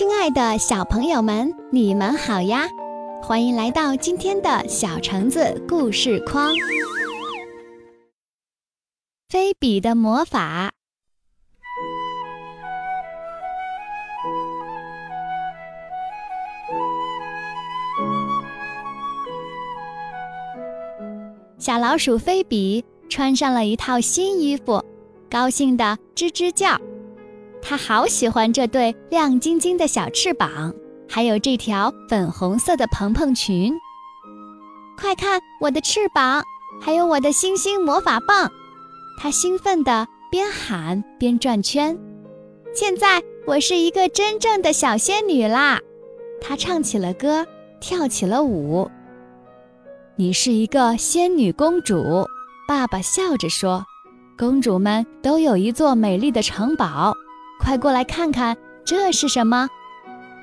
亲爱的小朋友们，你们好呀！欢迎来到今天的小橙子故事框。菲比的魔法。小老鼠菲比穿上了一套新衣服，高兴地吱吱叫。她好喜欢这对亮晶晶的小翅膀，还有这条粉红色的蓬蓬裙。快看我的翅膀，还有我的星星魔法棒！它兴奋地边喊边转圈。现在我是一个真正的小仙女啦！她唱起了歌，跳起了舞。你是一个仙女公主，爸爸笑着说：“公主们都有一座美丽的城堡，快过来看看这是什么。”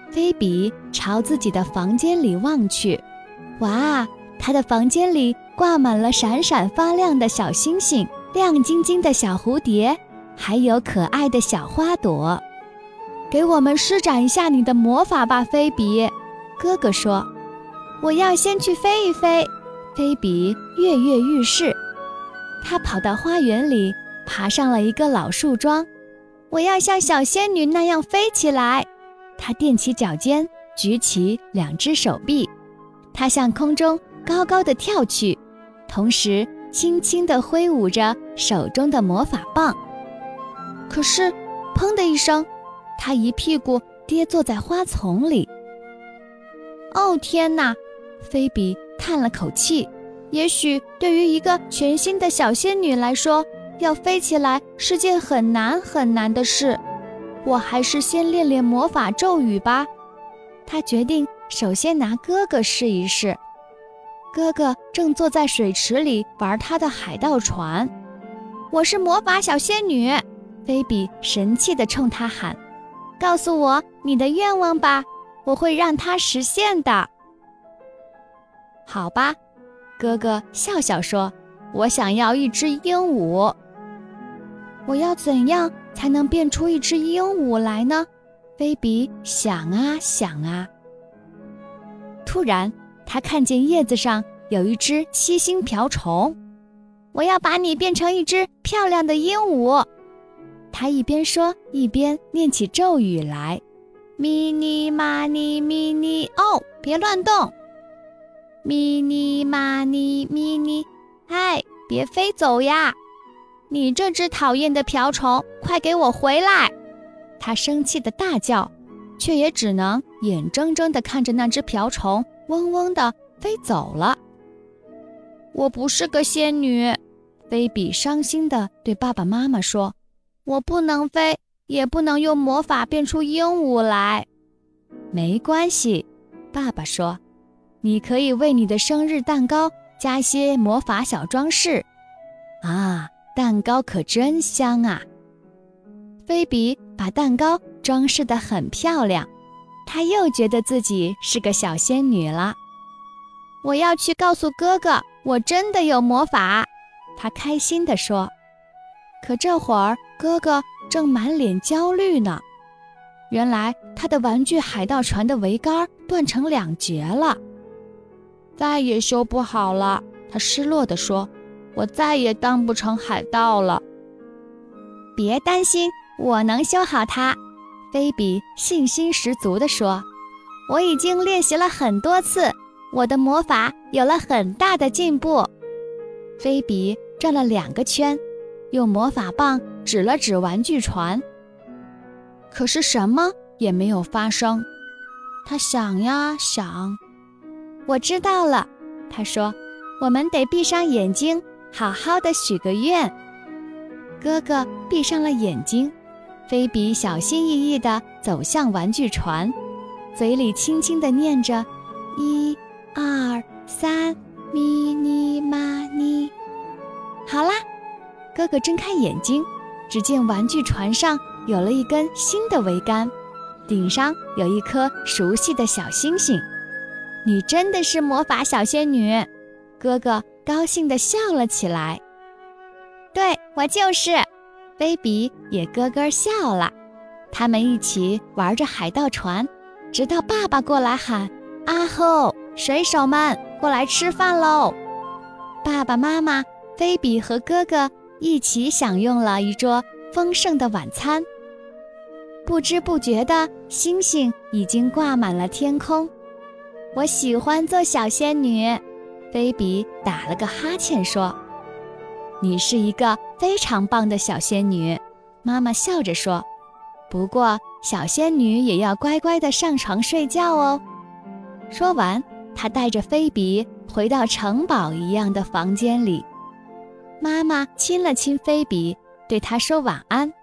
菲比朝自己的房间里望去，哇，她的房间里挂满了闪闪发亮的小星星、亮晶晶的小蝴蝶，还有可爱的小花朵。给我们施展一下你的魔法吧，菲比，哥哥说：“我要先去飞一飞。”菲比跃跃欲试，她跑到花园里，爬上了一个老树桩。我要像小仙女那样飞起来。她踮起脚尖，举起两只手臂，她向空中高高的跳去，同时轻轻地挥舞着手中的魔法棒。可是，砰的一声，她一屁股跌坐在花丛里。哦，天哪！菲比。叹了口气，也许对于一个全新的小仙女来说，要飞起来是件很难很难的事。我还是先练练魔法咒语吧。他决定首先拿哥哥试一试。哥哥正坐在水池里玩他的海盗船。我是魔法小仙女，菲比神气地冲他喊：“告诉我你的愿望吧，我会让它实现的。”好吧，哥哥笑笑说：“我想要一只鹦鹉。我要怎样才能变出一只鹦鹉来呢？”菲比想啊想啊。突然，他看见叶子上有一只七星瓢虫。我要把你变成一只漂亮的鹦鹉。他一边说，一边念起咒语来：“咪尼玛尼咪尼哦，别乱动。”咪妮玛妮咪妮，嗨，别飞走呀！你这只讨厌的瓢虫，快给我回来！他生气的大叫，却也只能眼睁睁地看着那只瓢虫嗡嗡地飞走了。我不是个仙女，菲比伤心地对爸爸妈妈说：“我不能飞，也不能用魔法变出鹦鹉来。”没关系，爸爸说。你可以为你的生日蛋糕加些魔法小装饰，啊，蛋糕可真香啊！菲比把蛋糕装饰得很漂亮，她又觉得自己是个小仙女了。我要去告诉哥哥，我真的有魔法，她开心地说。可这会儿，哥哥正满脸焦虑呢。原来他的玩具海盗船的桅杆断成两截了。再也修不好了，他失落地说：“我再也当不成海盗了。”别担心，我能修好它。”菲比信心十足地说：“我已经练习了很多次，我的魔法有了很大的进步。”菲比转了两个圈，用魔法棒指了指玩具船，可是什么也没有发生。他想呀想。我知道了，他说：“我们得闭上眼睛，好好的许个愿。”哥哥闭上了眼睛，菲比小心翼翼地走向玩具船，嘴里轻轻地念着：“一、二、三，咪咪嘛咪。”好啦，哥哥睁开眼睛，只见玩具船上有了一根新的桅杆，顶上有一颗熟悉的小星星。你真的是魔法小仙女，哥哥高兴地笑了起来。对我就是，菲比也咯咯笑了。他们一起玩着海盗船，直到爸爸过来喊：“阿吼，水手们过来吃饭喽！”爸爸妈妈、菲比和哥哥一起享用了一桌丰盛的晚餐。不知不觉的，星星已经挂满了天空。我喜欢做小仙女，菲比打了个哈欠说：“你是一个非常棒的小仙女。”妈妈笑着说：“不过，小仙女也要乖乖的上床睡觉哦。”说完，她带着菲比回到城堡一样的房间里。妈妈亲了亲菲比，对她说晚安。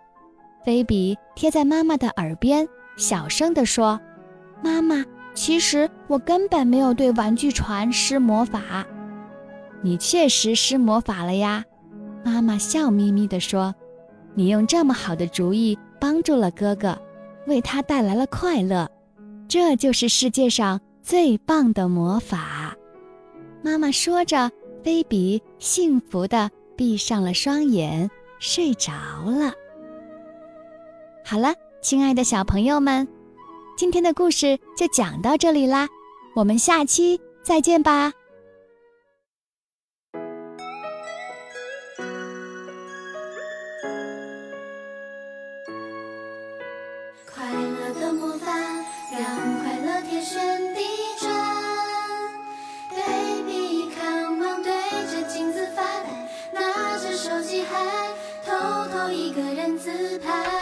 菲比贴在妈妈的耳边，小声地说：“妈妈，其实我根本没有对玩具船施魔法。你确实施魔法了呀。”妈妈笑眯眯地说：“你用这么好的主意帮助了哥哥，为他带来了快乐，这就是世界上最棒的魔法。”妈妈说着，菲比幸福地闭上了双眼，睡着了。好了，亲爱的小朋友们，今天的故事就讲到这里啦，我们下期再见吧。快乐的魔法让快乐天旋地转，Baby come 对着镜子发呆，拿着手机还偷偷一个人自拍。